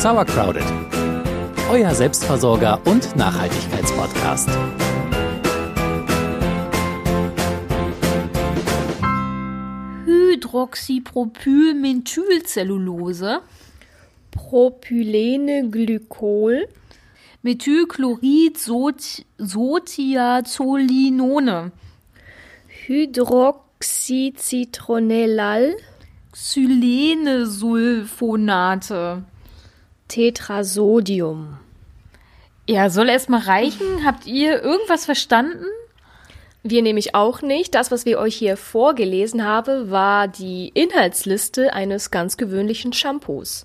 Sauercrowded, euer Selbstversorger und Nachhaltigkeitspodcast. Hydroxypropylmethylcellulose, Propylenglykol, Methylchlorid Sotiazolinone, Hydroxycitronellal, Xylenesulfonate. Tetrasodium. Ja, soll erst mal reichen. Habt ihr irgendwas verstanden? Wir nämlich auch nicht. Das, was wir euch hier vorgelesen haben, war die Inhaltsliste eines ganz gewöhnlichen Shampoos.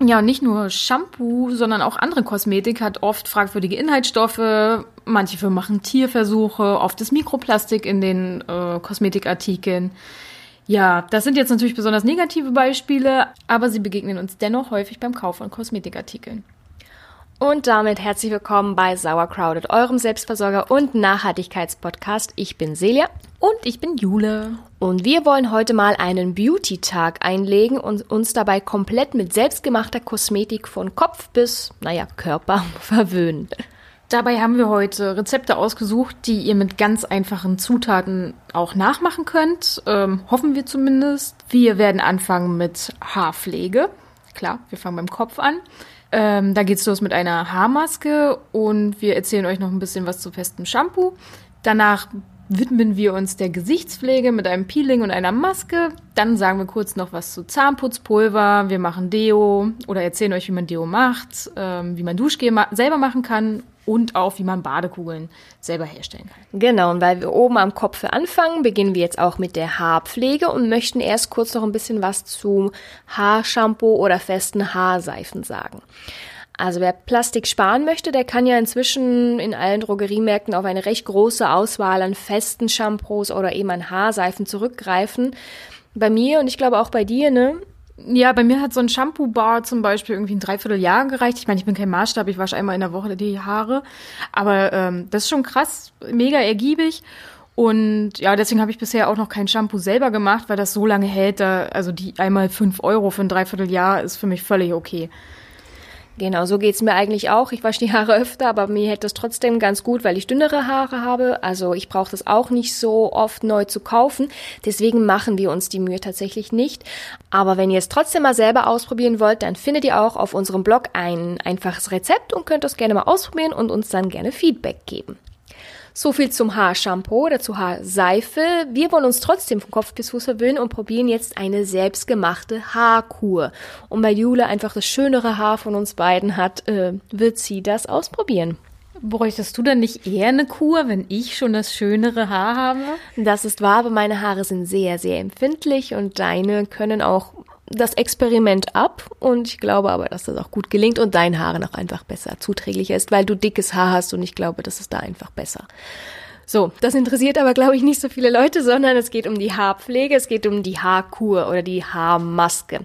Ja, und nicht nur Shampoo, sondern auch andere Kosmetik hat oft fragwürdige Inhaltsstoffe. Manche Firmen machen Tierversuche, oft ist Mikroplastik in den äh, Kosmetikartikeln. Ja, das sind jetzt natürlich besonders negative Beispiele, aber sie begegnen uns dennoch häufig beim Kauf von Kosmetikartikeln. Und damit herzlich willkommen bei Sauercrowded, eurem Selbstversorger und Nachhaltigkeitspodcast. Ich bin Celia. Und ich bin Jule. Und wir wollen heute mal einen Beauty-Tag einlegen und uns dabei komplett mit selbstgemachter Kosmetik von Kopf bis, naja, Körper verwöhnen. Dabei haben wir heute Rezepte ausgesucht, die ihr mit ganz einfachen Zutaten auch nachmachen könnt. Ähm, hoffen wir zumindest. Wir werden anfangen mit Haarpflege. Klar, wir fangen beim Kopf an. Ähm, da geht's los mit einer Haarmaske und wir erzählen euch noch ein bisschen was zu festem Shampoo. Danach widmen wir uns der Gesichtspflege mit einem Peeling und einer Maske. Dann sagen wir kurz noch was zu Zahnputzpulver. Wir machen Deo oder erzählen euch, wie man Deo macht, ähm, wie man Duschgel ma selber machen kann und auch, wie man Badekugeln selber herstellen kann. Genau, und weil wir oben am Kopf anfangen, beginnen wir jetzt auch mit der Haarpflege und möchten erst kurz noch ein bisschen was zu Haarshampoo oder festen Haarseifen sagen. Also wer Plastik sparen möchte, der kann ja inzwischen in allen Drogeriemärkten auf eine recht große Auswahl an festen Shampoos oder eben an Haarseifen zurückgreifen. Bei mir und ich glaube auch bei dir, ne, ja, bei mir hat so ein Shampoo-Bar zum Beispiel irgendwie ein Dreivierteljahr gereicht. Ich meine, ich bin kein Maßstab, ich wasche einmal in der Woche die Haare. Aber ähm, das ist schon krass, mega ergiebig. Und ja, deswegen habe ich bisher auch noch kein Shampoo selber gemacht, weil das so lange hält. Da, also die einmal fünf Euro für ein Dreivierteljahr ist für mich völlig okay. Genau, so geht's mir eigentlich auch. Ich wasche die Haare öfter, aber mir hält das trotzdem ganz gut, weil ich dünnere Haare habe. Also ich brauche das auch nicht so oft neu zu kaufen. Deswegen machen wir uns die Mühe tatsächlich nicht. Aber wenn ihr es trotzdem mal selber ausprobieren wollt, dann findet ihr auch auf unserem Blog ein einfaches Rezept und könnt das gerne mal ausprobieren und uns dann gerne Feedback geben. So viel zum Haarshampoo oder zur Haarseife. Wir wollen uns trotzdem von Kopf bis Fuß verwöhnen und probieren jetzt eine selbstgemachte Haarkur. Und weil Jule einfach das schönere Haar von uns beiden hat, äh, wird sie das ausprobieren. Bräuchtest du dann nicht eher eine Kur, wenn ich schon das schönere Haar habe? Das ist wahr, aber meine Haare sind sehr, sehr empfindlich und deine können auch das Experiment ab und ich glaube aber, dass das auch gut gelingt und dein Haare noch einfach besser zuträglicher ist, weil du dickes Haar hast und ich glaube, das ist da einfach besser. So, das interessiert aber, glaube ich, nicht so viele Leute, sondern es geht um die Haarpflege, es geht um die Haarkur oder die Haarmaske.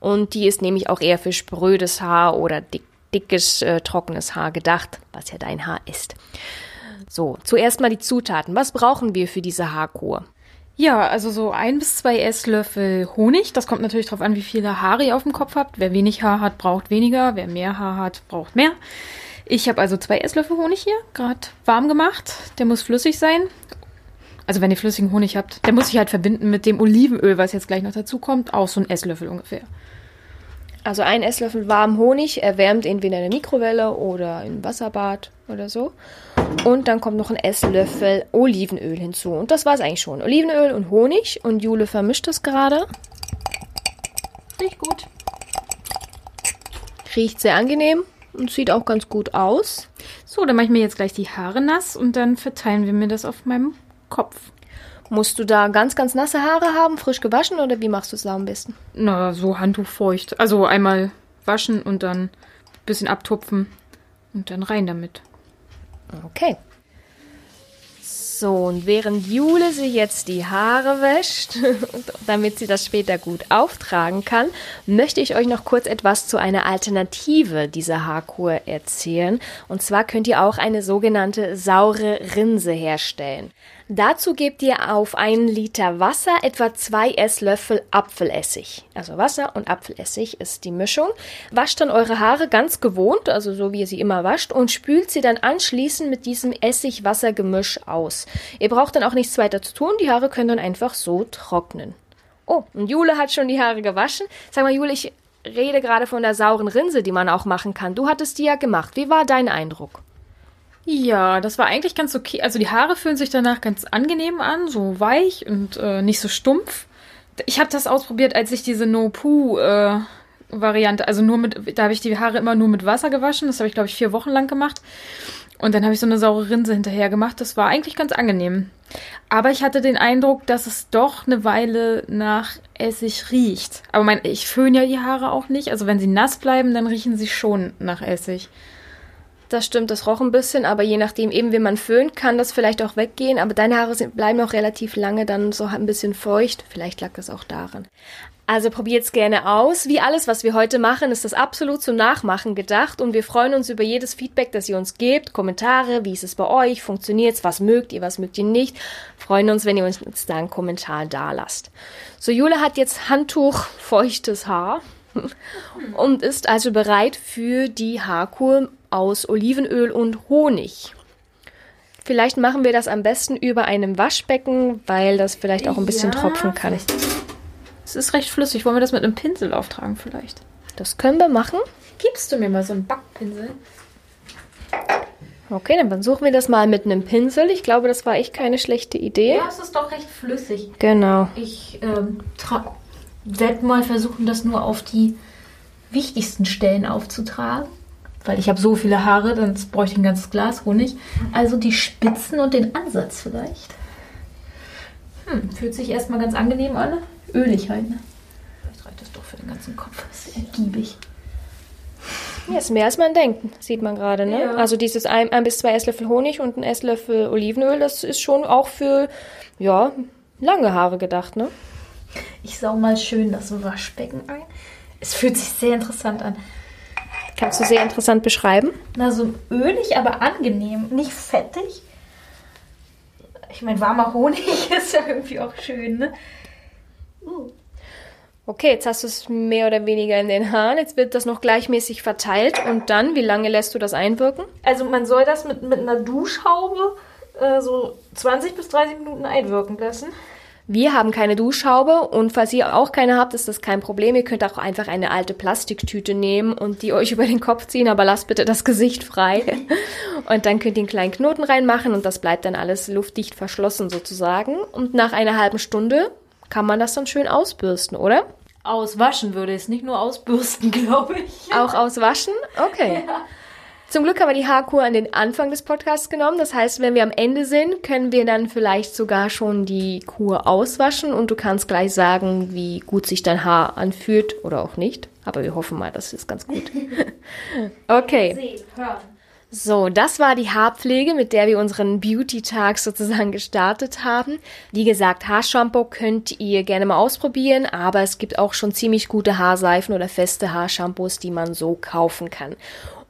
Und die ist nämlich auch eher für sprödes Haar oder dick, dickes, äh, trockenes Haar gedacht, was ja dein Haar ist. So, zuerst mal die Zutaten. Was brauchen wir für diese Haarkur? Ja, also so ein bis zwei Esslöffel Honig. Das kommt natürlich darauf an, wie viele Haare ihr auf dem Kopf habt. Wer wenig Haar hat, braucht weniger. Wer mehr Haar hat, braucht mehr. Ich habe also zwei Esslöffel Honig hier, gerade warm gemacht. Der muss flüssig sein. Also wenn ihr flüssigen Honig habt, der muss sich halt verbinden mit dem Olivenöl, was jetzt gleich noch dazu kommt. Auch so ein Esslöffel ungefähr. Also ein Esslöffel warmen Honig erwärmt entweder in der Mikrowelle oder im Wasserbad oder so. Und dann kommt noch ein Esslöffel Olivenöl hinzu. Und das war es eigentlich schon. Olivenöl und Honig. Und Jule vermischt das gerade. Riecht gut. Riecht sehr angenehm und sieht auch ganz gut aus. So, dann mache ich mir jetzt gleich die Haare nass und dann verteilen wir mir das auf meinem Kopf. Musst du da ganz, ganz nasse Haare haben, frisch gewaschen oder wie machst du es da am besten? Na, so handtuchfeucht. Also einmal waschen und dann ein bisschen abtupfen und dann rein damit. Okay. So, und während Jule sich jetzt die Haare wäscht, damit sie das später gut auftragen kann, möchte ich euch noch kurz etwas zu einer Alternative dieser Haarkur erzählen. Und zwar könnt ihr auch eine sogenannte saure Rinse herstellen. Dazu gebt ihr auf einen Liter Wasser etwa zwei Esslöffel Apfelessig. Also Wasser und Apfelessig ist die Mischung. Wascht dann eure Haare ganz gewohnt, also so wie ihr sie immer wascht, und spült sie dann anschließend mit diesem Essig-Wasser-Gemisch aus. Ihr braucht dann auch nichts weiter zu tun, die Haare können dann einfach so trocknen. Oh, und Jule hat schon die Haare gewaschen. Sag mal, Jule, ich rede gerade von der sauren Rinse, die man auch machen kann. Du hattest die ja gemacht. Wie war dein Eindruck? Ja, das war eigentlich ganz okay. Also die Haare fühlen sich danach ganz angenehm an, so weich und äh, nicht so stumpf. Ich habe das ausprobiert, als ich diese No Poo äh, Variante, also nur mit, da habe ich die Haare immer nur mit Wasser gewaschen. Das habe ich glaube ich vier Wochen lang gemacht. Und dann habe ich so eine saure Rinse hinterher gemacht. Das war eigentlich ganz angenehm. Aber ich hatte den Eindruck, dass es doch eine Weile nach Essig riecht. Aber mein, ich föhne ja die Haare auch nicht. Also wenn sie nass bleiben, dann riechen sie schon nach Essig. Das stimmt, das roch ein bisschen, aber je nachdem, eben wie man föhnt, kann das vielleicht auch weggehen. Aber deine Haare sind, bleiben auch relativ lange dann so ein bisschen feucht. Vielleicht lag das auch daran. Also probiert's gerne aus. Wie alles, was wir heute machen, ist das absolut zum Nachmachen gedacht und wir freuen uns über jedes Feedback, das ihr uns gebt. Kommentare, wie ist es bei euch? Funktioniert's? Was mögt ihr? Was mögt ihr nicht? Freuen uns, wenn ihr uns da einen Kommentar da lasst. So, Jule hat jetzt Handtuch feuchtes Haar und ist also bereit für die Haarkur aus Olivenöl und Honig. Vielleicht machen wir das am besten über einem Waschbecken, weil das vielleicht auch ein bisschen ja, tropfen kann. Es ist recht flüssig. Wollen wir das mit einem Pinsel auftragen vielleicht? Das können wir machen. Gibst du mir mal so einen Backpinsel? Okay, dann versuchen wir das mal mit einem Pinsel. Ich glaube, das war echt keine schlechte Idee. Ja, es ist doch recht flüssig. Genau. Ich ähm, werde mal versuchen, das nur auf die wichtigsten Stellen aufzutragen weil ich habe so viele Haare, dann bräuchte ich ein ganzes Glas Honig. Also die Spitzen und den Ansatz vielleicht. Hm, fühlt sich erstmal ganz angenehm an. Ölig halt, ne? Vielleicht reicht das doch für den ganzen Kopf. Das ist ergiebig. Ja, ist mehr als man denkt, sieht man gerade, ne? Ja. Also dieses ein, ein bis zwei Esslöffel Honig und ein Esslöffel Olivenöl, das ist schon auch für, ja, lange Haare gedacht, ne? Ich sau mal schön das Waschbecken ein. Es fühlt sich sehr interessant an. Kannst du sehr interessant beschreiben? Na, so ölig, aber angenehm. Nicht fettig. Ich meine, warmer Honig ist ja irgendwie auch schön, ne? Uh. Okay, jetzt hast du es mehr oder weniger in den Haaren. Jetzt wird das noch gleichmäßig verteilt. Und dann, wie lange lässt du das einwirken? Also man soll das mit, mit einer Duschhaube äh, so 20 bis 30 Minuten einwirken lassen. Wir haben keine Duschhaube und falls ihr auch keine habt, ist das kein Problem. Ihr könnt auch einfach eine alte Plastiktüte nehmen und die euch über den Kopf ziehen, aber lasst bitte das Gesicht frei. Und dann könnt ihr einen kleinen Knoten reinmachen und das bleibt dann alles luftdicht verschlossen sozusagen. Und nach einer halben Stunde kann man das dann schön ausbürsten, oder? Auswaschen würde es, nicht nur ausbürsten, glaube ich. Auch auswaschen? Okay. Ja. Zum Glück haben wir die Haarkur an den Anfang des Podcasts genommen. Das heißt, wenn wir am Ende sind, können wir dann vielleicht sogar schon die Kur auswaschen und du kannst gleich sagen, wie gut sich dein Haar anfühlt oder auch nicht. Aber wir hoffen mal, das ist ganz gut. okay. So, das war die Haarpflege, mit der wir unseren Beauty-Tag sozusagen gestartet haben. Wie gesagt, Haarshampoo könnt ihr gerne mal ausprobieren, aber es gibt auch schon ziemlich gute Haarseifen oder feste Haarshampoos, die man so kaufen kann.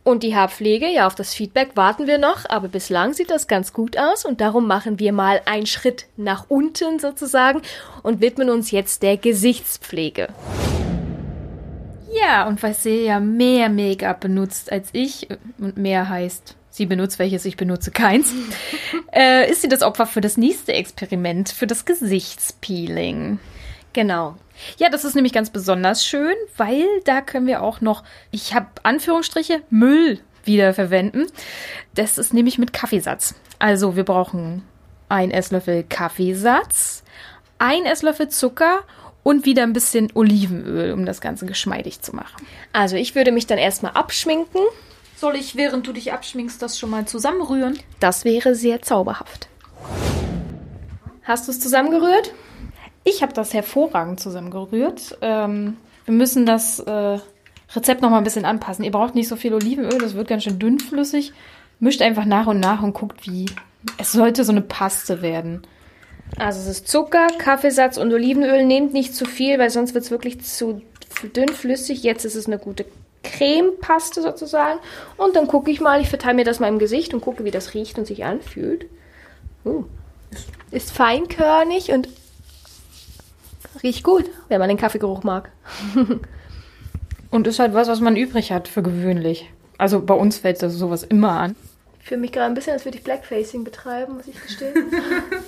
Und die Haarpflege, ja, auf das Feedback warten wir noch, aber bislang sieht das ganz gut aus und darum machen wir mal einen Schritt nach unten sozusagen und widmen uns jetzt der Gesichtspflege. Ja, und weil sie ja mehr Make-up benutzt als ich, und mehr heißt, sie benutzt welches, ich benutze keins, äh, ist sie das Opfer für das nächste Experiment, für das Gesichtspeeling. Genau. Ja, das ist nämlich ganz besonders schön, weil da können wir auch noch, ich habe Anführungsstriche, Müll wiederverwenden. Das ist nämlich mit Kaffeesatz. Also wir brauchen ein Esslöffel Kaffeesatz, ein Esslöffel Zucker und wieder ein bisschen Olivenöl, um das Ganze geschmeidig zu machen. Also ich würde mich dann erstmal abschminken. Soll ich, während du dich abschminkst, das schon mal zusammenrühren? Das wäre sehr zauberhaft. Hast du es zusammengerührt? Ich habe das hervorragend zusammengerührt. Ähm, wir müssen das äh, Rezept noch mal ein bisschen anpassen. Ihr braucht nicht so viel Olivenöl, das wird ganz schön dünnflüssig. Mischt einfach nach und nach und guckt, wie. Es sollte so eine Paste werden. Also es ist Zucker, Kaffeesatz und Olivenöl. Nehmt nicht zu viel, weil sonst wird es wirklich zu dünnflüssig. Jetzt ist es eine gute Cremepaste sozusagen. Und dann gucke ich mal, ich verteile mir das mal im Gesicht und gucke, wie das riecht und sich anfühlt. Uh, Ist feinkörnig und riecht gut, wenn man den Kaffeegeruch mag. Und ist halt was, was man übrig hat für gewöhnlich. Also bei uns fällt das sowas immer an. Ich fühle mich gerade ein bisschen, als würde ich Blackfacing betreiben, muss ich gestehen.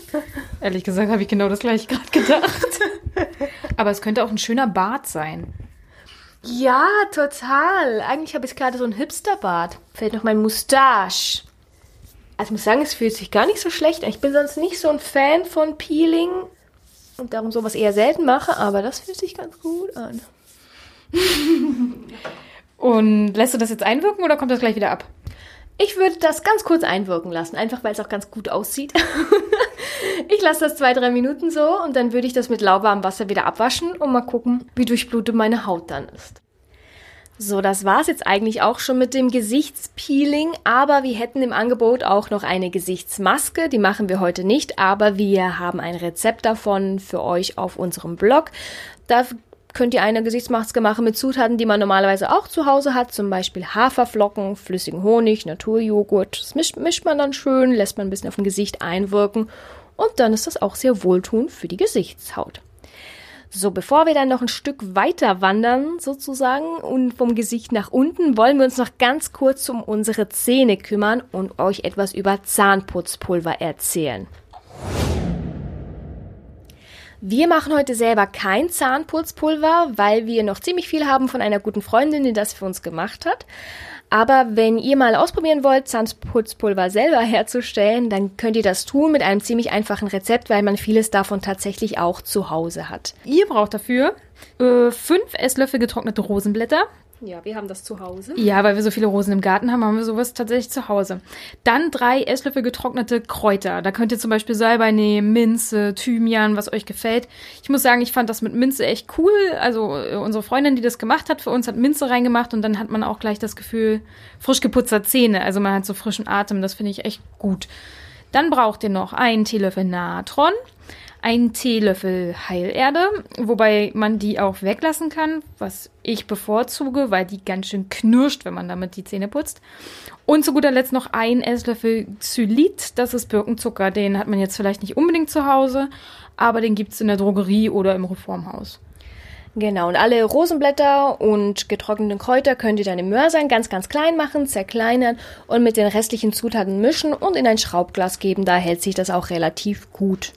Ehrlich gesagt habe ich genau das gleiche gerade gedacht. Aber es könnte auch ein schöner Bart sein. ja, total. Eigentlich habe ich gerade so einen Hipsterbart. Fällt noch mein Mustache. Also ich muss sagen, es fühlt sich gar nicht so schlecht an. Ich bin sonst nicht so ein Fan von Peeling und darum sowas eher selten mache, aber das fühlt sich ganz gut an. Und lässt du das jetzt einwirken oder kommt das gleich wieder ab? Ich würde das ganz kurz einwirken lassen, einfach weil es auch ganz gut aussieht. ich lasse das zwei, drei Minuten so und dann würde ich das mit lauwarmem Wasser wieder abwaschen und mal gucken, wie durchblutet meine Haut dann ist. So, das war's jetzt eigentlich auch schon mit dem Gesichtspeeling, aber wir hätten im Angebot auch noch eine Gesichtsmaske, die machen wir heute nicht, aber wir haben ein Rezept davon für euch auf unserem Blog. Da könnt ihr eine Gesichtsmaske machen mit Zutaten, die man normalerweise auch zu Hause hat, zum Beispiel Haferflocken, flüssigen Honig, Naturjoghurt. Das mischt, mischt man dann schön, lässt man ein bisschen auf dem Gesicht einwirken und dann ist das auch sehr wohltuend für die Gesichtshaut. So, bevor wir dann noch ein Stück weiter wandern, sozusagen, und vom Gesicht nach unten, wollen wir uns noch ganz kurz um unsere Zähne kümmern und euch etwas über Zahnputzpulver erzählen. Wir machen heute selber kein Zahnputzpulver, weil wir noch ziemlich viel haben von einer guten Freundin, die das für uns gemacht hat. Aber wenn ihr mal ausprobieren wollt, Zahnputzpulver selber herzustellen, dann könnt ihr das tun mit einem ziemlich einfachen Rezept, weil man vieles davon tatsächlich auch zu Hause hat. Ihr braucht dafür äh, fünf Esslöffel getrocknete Rosenblätter. Ja, wir haben das zu Hause. Ja, weil wir so viele Rosen im Garten haben, haben wir sowas tatsächlich zu Hause. Dann drei Esslöffel getrocknete Kräuter. Da könnt ihr zum Beispiel Salbei nehmen, Minze, Thymian, was euch gefällt. Ich muss sagen, ich fand das mit Minze echt cool. Also äh, unsere Freundin, die das gemacht hat für uns, hat Minze reingemacht und dann hat man auch gleich das Gefühl frisch geputzter Zähne. Also man hat so frischen Atem. Das finde ich echt gut. Dann braucht ihr noch einen Teelöffel Natron, einen Teelöffel Heilerde, wobei man die auch weglassen kann, was ich bevorzuge, weil die ganz schön knirscht, wenn man damit die Zähne putzt. Und zu guter Letzt noch ein Esslöffel Xylit, das ist Birkenzucker. Den hat man jetzt vielleicht nicht unbedingt zu Hause, aber den gibt's in der Drogerie oder im Reformhaus. Genau, und alle Rosenblätter und getrockneten Kräuter könnt ihr dann im Mörsern ganz, ganz klein machen, zerkleinern und mit den restlichen Zutaten mischen und in ein Schraubglas geben. Da hält sich das auch relativ gut.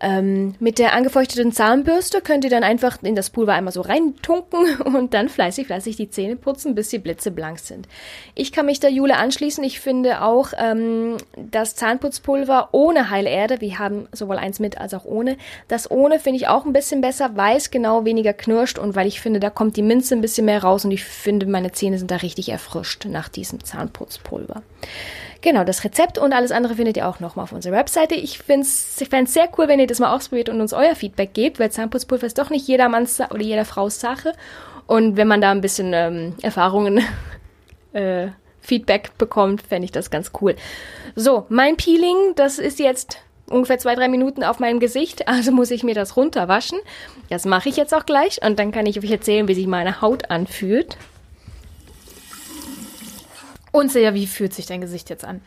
Ähm, mit der angefeuchteten Zahnbürste könnt ihr dann einfach in das Pulver einmal so reintunken und dann fleißig, fleißig die Zähne putzen, bis sie blitzeblank sind. Ich kann mich der Jule anschließen. Ich finde auch ähm, das Zahnputzpulver ohne Heilerde, wir haben sowohl eins mit als auch ohne, das ohne finde ich auch ein bisschen besser, weil es genau weniger knirscht und weil ich finde, da kommt die Minze ein bisschen mehr raus und ich finde, meine Zähne sind da richtig erfrischt nach diesem Zahnputzpulver. Genau, das Rezept und alles andere findet ihr auch nochmal auf unserer Webseite. Ich finde es sehr cool, wenn ihr das mal ausprobiert und uns euer Feedback gebt, weil Zahnputzpulver ist doch nicht jedermanns oder jeder Frau's Sache. Und wenn man da ein bisschen ähm, Erfahrungen, äh, Feedback bekommt, fände ich das ganz cool. So, mein Peeling, das ist jetzt ungefähr zwei, drei Minuten auf meinem Gesicht, also muss ich mir das runterwaschen. Das mache ich jetzt auch gleich und dann kann ich euch erzählen, wie sich meine Haut anfühlt. Und Silja, wie fühlt sich dein Gesicht jetzt an?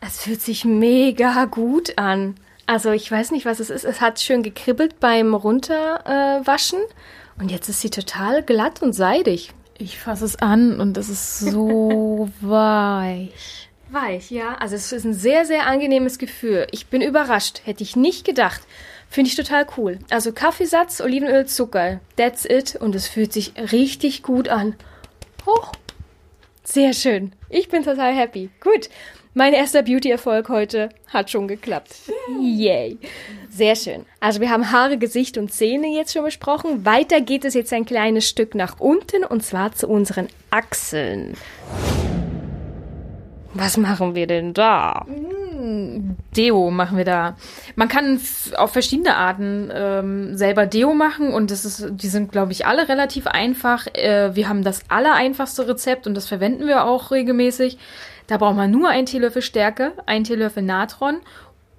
Es fühlt sich mega gut an. Also ich weiß nicht, was es ist. Es hat schön gekribbelt beim Runterwaschen äh, und jetzt ist sie total glatt und seidig. Ich fasse es an und es ist so weich. Weich, ja. Also es ist ein sehr, sehr angenehmes Gefühl. Ich bin überrascht. Hätte ich nicht gedacht. Finde ich total cool. Also Kaffeesatz, Olivenöl, Zucker. That's it. Und es fühlt sich richtig gut an. Hoch. Sehr schön. Ich bin total happy. Gut. Mein erster Beauty-Erfolg heute hat schon geklappt. Yay. Sehr schön. Also wir haben Haare, Gesicht und Zähne jetzt schon besprochen. Weiter geht es jetzt ein kleines Stück nach unten und zwar zu unseren Achseln. Was machen wir denn da? Deo machen wir da. Man kann auf verschiedene Arten ähm, selber Deo machen und das ist, die sind, glaube ich, alle relativ einfach. Äh, wir haben das allereinfachste Rezept und das verwenden wir auch regelmäßig. Da braucht man nur einen Teelöffel Stärke, einen Teelöffel Natron,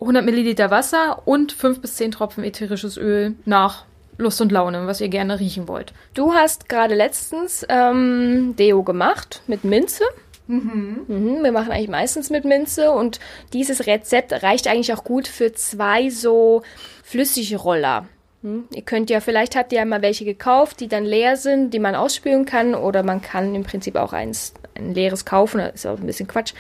100 Milliliter Wasser und 5 bis 10 Tropfen ätherisches Öl nach Lust und Laune, was ihr gerne riechen wollt. Du hast gerade letztens ähm, Deo gemacht mit Minze. Mhm. Mhm, wir machen eigentlich meistens mit Minze und dieses Rezept reicht eigentlich auch gut für zwei so flüssige Roller. Hm? Ihr könnt ja, vielleicht habt ihr ja mal welche gekauft, die dann leer sind, die man ausspülen kann, oder man kann im Prinzip auch eins, ein leeres kaufen, das ist auch ein bisschen Quatsch.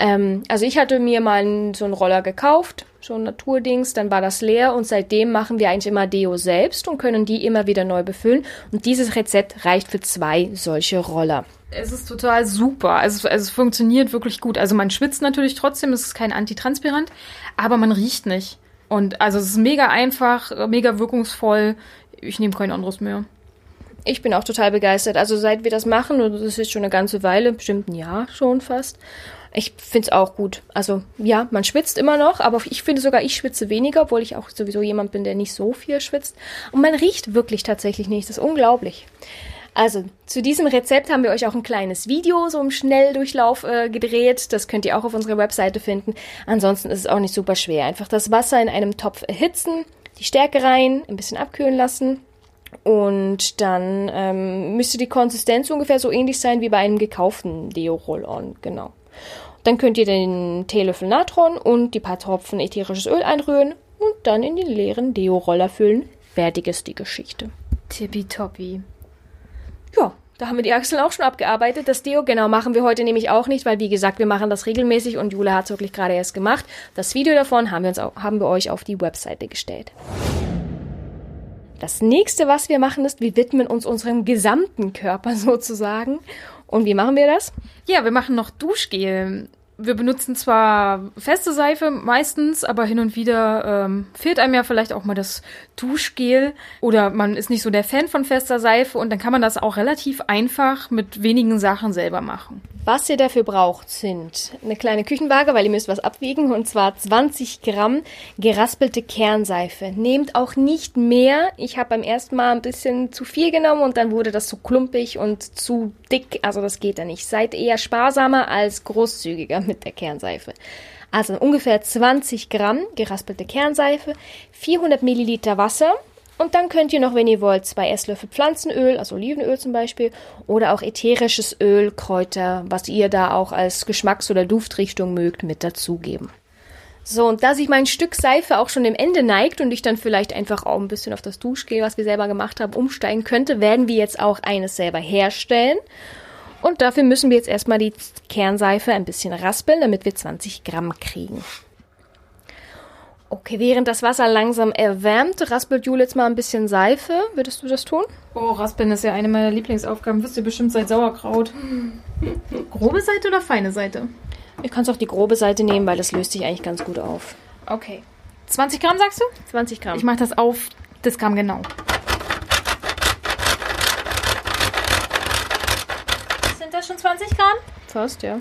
Ähm, also ich hatte mir mal so einen Roller gekauft, so ein Naturdings, dann war das leer und seitdem machen wir eigentlich immer Deo selbst und können die immer wieder neu befüllen. Und dieses Rezept reicht für zwei solche Roller. Es ist total super. Also, also es funktioniert wirklich gut. Also man schwitzt natürlich trotzdem, es ist kein Antitranspirant, aber man riecht nicht. Und also es ist mega einfach, mega wirkungsvoll. Ich nehme kein anderes mehr. Ich bin auch total begeistert. Also seit wir das machen, und das ist schon eine ganze Weile, bestimmt ein Jahr schon fast. Ich finde es auch gut. Also ja, man schwitzt immer noch, aber ich finde sogar, ich schwitze weniger, obwohl ich auch sowieso jemand bin, der nicht so viel schwitzt. Und man riecht wirklich tatsächlich nicht. Das ist unglaublich. Also, zu diesem Rezept haben wir euch auch ein kleines Video so im Schnelldurchlauf äh, gedreht. Das könnt ihr auch auf unserer Webseite finden. Ansonsten ist es auch nicht super schwer. Einfach das Wasser in einem Topf erhitzen, die Stärke rein, ein bisschen abkühlen lassen. Und dann ähm, müsste die Konsistenz ungefähr so ähnlich sein wie bei einem gekauften Deo-Roll-On. Genau. Dann könnt ihr den Teelöffel Natron und die paar Tropfen ätherisches Öl einrühren und dann in den leeren Deo-Roller füllen. Fertig ist die Geschichte. Tippitoppi. Ja, da haben wir die Achseln auch schon abgearbeitet. Das Deo, genau, machen wir heute nämlich auch nicht, weil wie gesagt, wir machen das regelmäßig und Jule hat es wirklich gerade erst gemacht. Das Video davon haben wir, uns auch, haben wir euch auf die Webseite gestellt. Das nächste, was wir machen, ist, wir widmen uns unserem gesamten Körper sozusagen. Und wie machen wir das? Ja, wir machen noch Duschgel wir benutzen zwar feste Seife meistens, aber hin und wieder ähm, fehlt einem ja vielleicht auch mal das Duschgel oder man ist nicht so der Fan von fester Seife und dann kann man das auch relativ einfach mit wenigen Sachen selber machen. Was ihr dafür braucht, sind eine kleine Küchenwaage, weil ihr müsst was abwiegen, und zwar 20 Gramm geraspelte Kernseife. Nehmt auch nicht mehr. Ich habe beim ersten Mal ein bisschen zu viel genommen und dann wurde das zu klumpig und zu dick. Also das geht ja nicht. Seid eher sparsamer als großzügiger mit der Kernseife. Also ungefähr 20 Gramm geraspelte Kernseife, 400 Milliliter Wasser, und dann könnt ihr noch, wenn ihr wollt, zwei Esslöffel Pflanzenöl, also Olivenöl zum Beispiel, oder auch ätherisches Öl, Kräuter, was ihr da auch als Geschmacks- oder Duftrichtung mögt, mit dazugeben. So, und da sich mein Stück Seife auch schon dem Ende neigt und ich dann vielleicht einfach auch ein bisschen auf das Duschgel, was wir selber gemacht haben, umsteigen könnte, werden wir jetzt auch eines selber herstellen. Und dafür müssen wir jetzt erstmal die Kernseife ein bisschen raspeln, damit wir 20 Gramm kriegen. Okay, während das Wasser langsam erwärmt, raspelt Jule jetzt mal ein bisschen Seife. Würdest du das tun? Oh, raspeln ist ja eine meiner Lieblingsaufgaben. Wisst ihr bestimmt seit Sauerkraut. Grobe Seite oder feine Seite? Ich kann auch die grobe Seite nehmen, weil das löst sich eigentlich ganz gut auf. Okay. 20 Gramm sagst du? 20 Gramm. Ich mache das auf das Gramm genau. Sind das schon 20 Gramm? Fast, ja.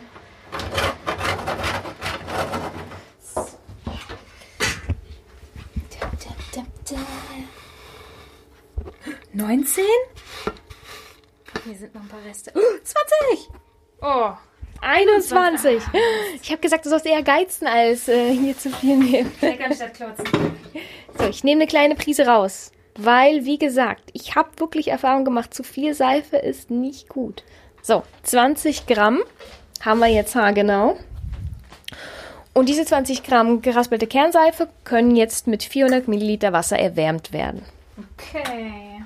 19? Hier sind noch ein paar Reste. Oh, 20! Oh. 21. Ich habe gesagt, du sollst eher geizen, als äh, hier zu viel nehmen. So, ich nehme eine kleine Prise raus. Weil, wie gesagt, ich habe wirklich Erfahrung gemacht, zu viel Seife ist nicht gut. So, 20 Gramm haben wir jetzt haargenau. Und diese 20 Gramm geraspelte Kernseife können jetzt mit 400 Milliliter Wasser erwärmt werden. Okay.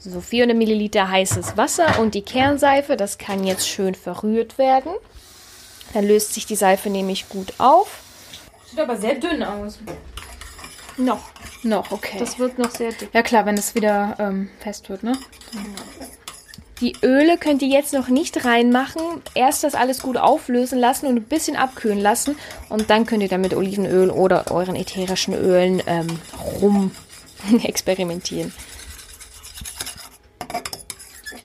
So 400 Milliliter heißes Wasser und die Kernseife, das kann jetzt schön verrührt werden. Dann löst sich die Seife nämlich gut auf. Sieht aber sehr dünn aus. Noch. Noch, okay. Das wird noch sehr dick. Ja klar, wenn es wieder ähm, fest wird, ne? Die Öle könnt ihr jetzt noch nicht reinmachen. Erst das alles gut auflösen lassen und ein bisschen abkühlen lassen. Und dann könnt ihr dann mit Olivenöl oder euren ätherischen Ölen ähm, rum experimentieren.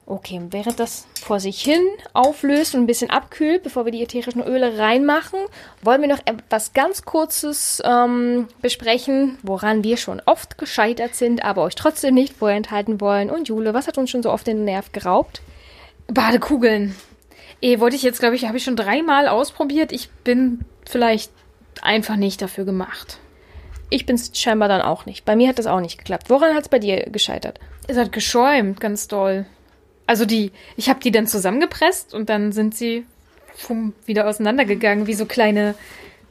Okay, während das vor sich hin auflöst und ein bisschen abkühlt, bevor wir die ätherischen Öle reinmachen, wollen wir noch etwas ganz Kurzes ähm, besprechen, woran wir schon oft gescheitert sind, aber euch trotzdem nicht vorenthalten wollen. Und Jule, was hat uns schon so oft den Nerv geraubt? Badekugeln. Eh, wollte ich jetzt, glaube ich, habe ich schon dreimal ausprobiert. Ich bin vielleicht einfach nicht dafür gemacht. ich bin es scheinbar dann auch nicht. Bei mir hat das auch nicht geklappt. Woran hat es bei dir gescheitert? Es hat geschäumt, ganz doll. Also die, ich habe die dann zusammengepresst und dann sind sie fumm, wieder auseinandergegangen, wie so kleine,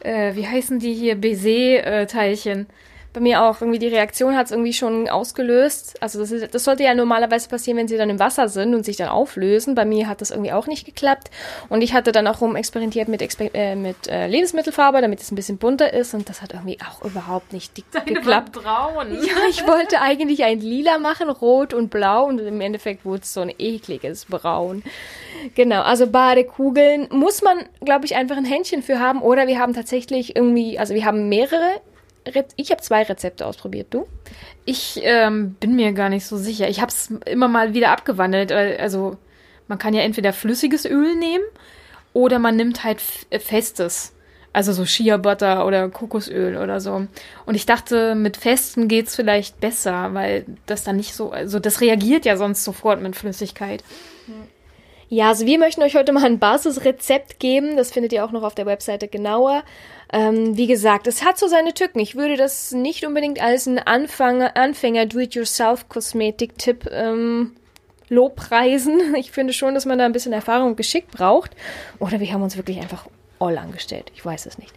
äh, wie heißen die hier, Baiser-Teilchen. Bei mir auch. Irgendwie die Reaktion hat es irgendwie schon ausgelöst. Also das, ist, das sollte ja normalerweise passieren, wenn sie dann im Wasser sind und sich dann auflösen. Bei mir hat das irgendwie auch nicht geklappt. Und ich hatte dann auch rumexperimentiert mit, Exper äh, mit äh, Lebensmittelfarbe, damit es ein bisschen bunter ist. Und das hat irgendwie auch überhaupt nicht Deine geklappt. Braun. Ja, ich wollte eigentlich ein Lila machen, Rot und Blau. Und im Endeffekt wurde es so ein ekliges Braun. Genau, also Badekugeln muss man, glaube ich, einfach ein Händchen für haben. Oder wir haben tatsächlich irgendwie, also wir haben mehrere ich habe zwei Rezepte ausprobiert. Du? Ich ähm, bin mir gar nicht so sicher. Ich habe es immer mal wieder abgewandelt. Also man kann ja entweder flüssiges Öl nehmen oder man nimmt halt äh, festes. Also so Shea Butter oder Kokosöl oder so. Und ich dachte, mit festen geht's vielleicht besser, weil das dann nicht so, also das reagiert ja sonst sofort mit Flüssigkeit. Ja, also wir möchten euch heute mal ein Basisrezept geben. Das findet ihr auch noch auf der Webseite genauer. Ähm, wie gesagt, es hat so seine Tücken. Ich würde das nicht unbedingt als ein Anfänger, Anfänger Do-it-yourself-Kosmetik-Tipp ähm, lobpreisen. Ich finde schon, dass man da ein bisschen Erfahrung und Geschick braucht. Oder wir haben uns wirklich einfach all angestellt. Ich weiß es nicht.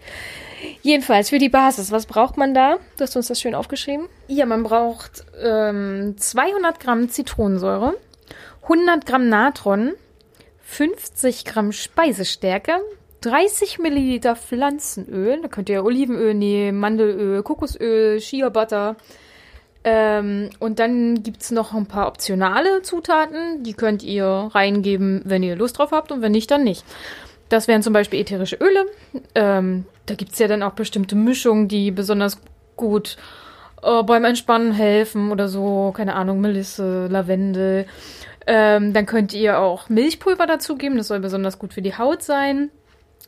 Jedenfalls für die Basis, was braucht man da? Du hast uns das schön aufgeschrieben. Ja, man braucht ähm, 200 Gramm Zitronensäure, 100 Gramm Natron, 50 Gramm Speisestärke, 30 Milliliter Pflanzenöl. Da könnt ihr Olivenöl nehmen, Mandelöl, Kokosöl, Shea Butter. Ähm, und dann gibt es noch ein paar optionale Zutaten. Die könnt ihr reingeben, wenn ihr Lust drauf habt und wenn nicht, dann nicht. Das wären zum Beispiel ätherische Öle. Ähm, da gibt es ja dann auch bestimmte Mischungen, die besonders gut äh, beim Entspannen helfen oder so. Keine Ahnung, Melisse, Lavendel. Ähm, dann könnt ihr auch Milchpulver dazugeben. Das soll besonders gut für die Haut sein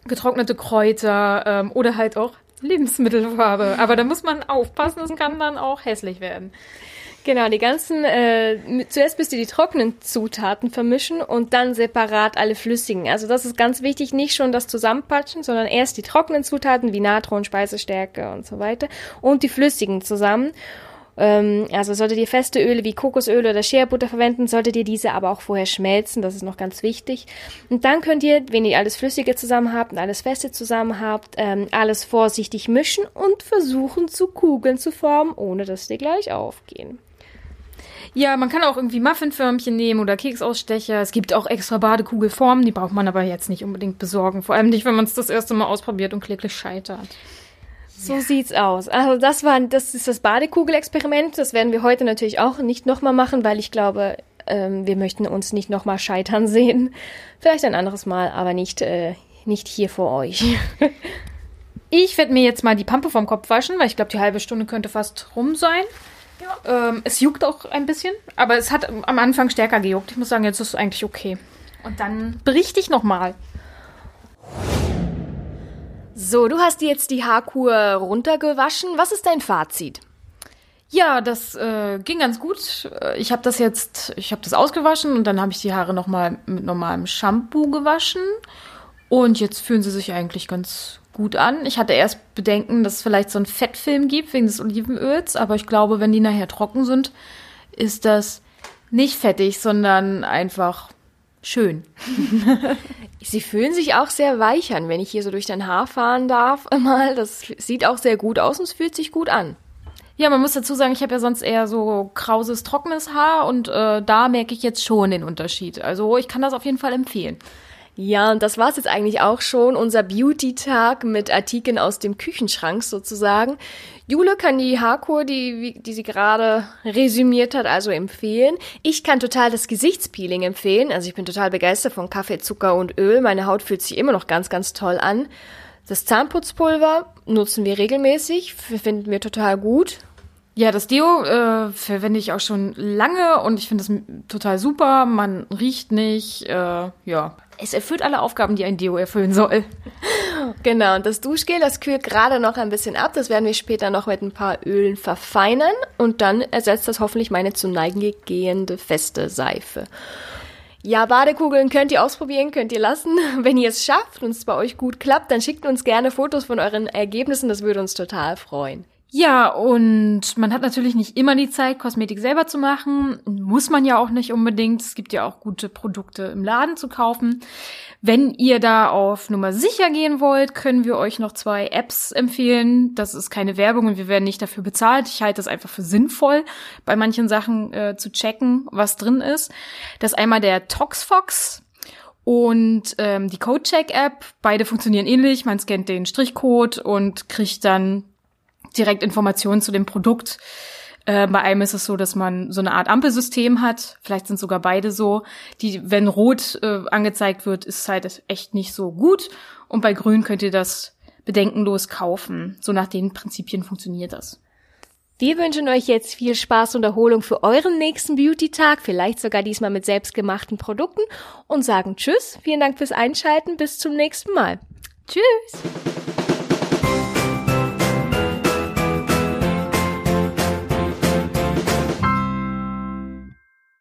getrocknete Kräuter ähm, oder halt auch Lebensmittelfarbe. Aber da muss man aufpassen, es kann dann auch hässlich werden. Genau, die ganzen, äh, zuerst müsst ihr die trockenen Zutaten vermischen und dann separat alle flüssigen. Also das ist ganz wichtig, nicht schon das zusammenpatschen, sondern erst die trockenen Zutaten wie Natron, Speisestärke und so weiter und die flüssigen zusammen. Ähm, also solltet ihr feste Öle wie Kokosöl oder Shea Butter verwenden, solltet ihr diese aber auch vorher schmelzen. Das ist noch ganz wichtig. Und dann könnt ihr, wenn ihr alles Flüssige zusammen habt und alles Feste zusammen habt, ähm, alles vorsichtig mischen und versuchen zu Kugeln zu formen, ohne dass die gleich aufgehen. Ja, man kann auch irgendwie Muffinförmchen nehmen oder Keksausstecher. Es gibt auch extra Badekugelformen, die braucht man aber jetzt nicht unbedingt besorgen. Vor allem nicht, wenn man es das erste Mal ausprobiert und kläglich scheitert. So ja. sieht's aus. Also das war, das ist das Badekugelexperiment. Das werden wir heute natürlich auch nicht nochmal machen, weil ich glaube, ähm, wir möchten uns nicht nochmal scheitern sehen. Vielleicht ein anderes Mal, aber nicht, äh, nicht hier vor euch. ich werde mir jetzt mal die Pampe vom Kopf waschen, weil ich glaube, die halbe Stunde könnte fast rum sein. Ja. Ähm, es juckt auch ein bisschen, aber es hat am Anfang stärker gejuckt. Ich muss sagen, jetzt ist es eigentlich okay. Und dann berichte ich nochmal. So, du hast jetzt die Haarkur runtergewaschen. Was ist dein Fazit? Ja, das äh, ging ganz gut. Äh, ich habe das jetzt, ich habe das ausgewaschen und dann habe ich die Haare nochmal mit normalem Shampoo gewaschen. Und jetzt fühlen sie sich eigentlich ganz gut an. Ich hatte erst Bedenken, dass es vielleicht so einen Fettfilm gibt wegen des Olivenöls, aber ich glaube, wenn die nachher trocken sind, ist das nicht fettig, sondern einfach schön. Sie fühlen sich auch sehr weich an, wenn ich hier so durch dein Haar fahren darf. Mal, das sieht auch sehr gut aus und es fühlt sich gut an. Ja, man muss dazu sagen, ich habe ja sonst eher so krauses, trockenes Haar und äh, da merke ich jetzt schon den Unterschied. Also ich kann das auf jeden Fall empfehlen. Ja, und das war's jetzt eigentlich auch schon, unser Beauty-Tag mit Artikeln aus dem Küchenschrank sozusagen. Jule kann die Haarkur, die, die sie gerade resümiert hat, also empfehlen. Ich kann total das Gesichtspeeling empfehlen. Also ich bin total begeistert von Kaffee, Zucker und Öl. Meine Haut fühlt sich immer noch ganz, ganz toll an. Das Zahnputzpulver nutzen wir regelmäßig, finden wir total gut. Ja, das Deo äh, verwende ich auch schon lange und ich finde es total super. Man riecht nicht, äh, ja. Es erfüllt alle Aufgaben, die ein Deo erfüllen soll. Genau, und das Duschgel, das kühlt gerade noch ein bisschen ab. Das werden wir später noch mit ein paar Ölen verfeinern und dann ersetzt das hoffentlich meine zu neigen gehende feste Seife. Ja, Badekugeln könnt ihr ausprobieren, könnt ihr lassen. Wenn ihr es schafft und es bei euch gut klappt, dann schickt uns gerne Fotos von euren Ergebnissen, das würde uns total freuen. Ja, und man hat natürlich nicht immer die Zeit, Kosmetik selber zu machen. Muss man ja auch nicht unbedingt. Es gibt ja auch gute Produkte im Laden zu kaufen. Wenn ihr da auf Nummer sicher gehen wollt, können wir euch noch zwei Apps empfehlen. Das ist keine Werbung und wir werden nicht dafür bezahlt. Ich halte es einfach für sinnvoll, bei manchen Sachen äh, zu checken, was drin ist. Das ist einmal der ToxFox und ähm, die CodeCheck-App. Beide funktionieren ähnlich. Man scannt den Strichcode und kriegt dann direkt Informationen zu dem Produkt. Äh, bei einem ist es so, dass man so eine Art Ampelsystem hat. Vielleicht sind sogar beide so. Die, wenn rot äh, angezeigt wird, ist es halt echt nicht so gut. Und bei grün könnt ihr das bedenkenlos kaufen. So nach den Prinzipien funktioniert das. Wir wünschen euch jetzt viel Spaß und Erholung für euren nächsten Beauty-Tag, vielleicht sogar diesmal mit selbstgemachten Produkten und sagen Tschüss, vielen Dank fürs Einschalten, bis zum nächsten Mal. Tschüss!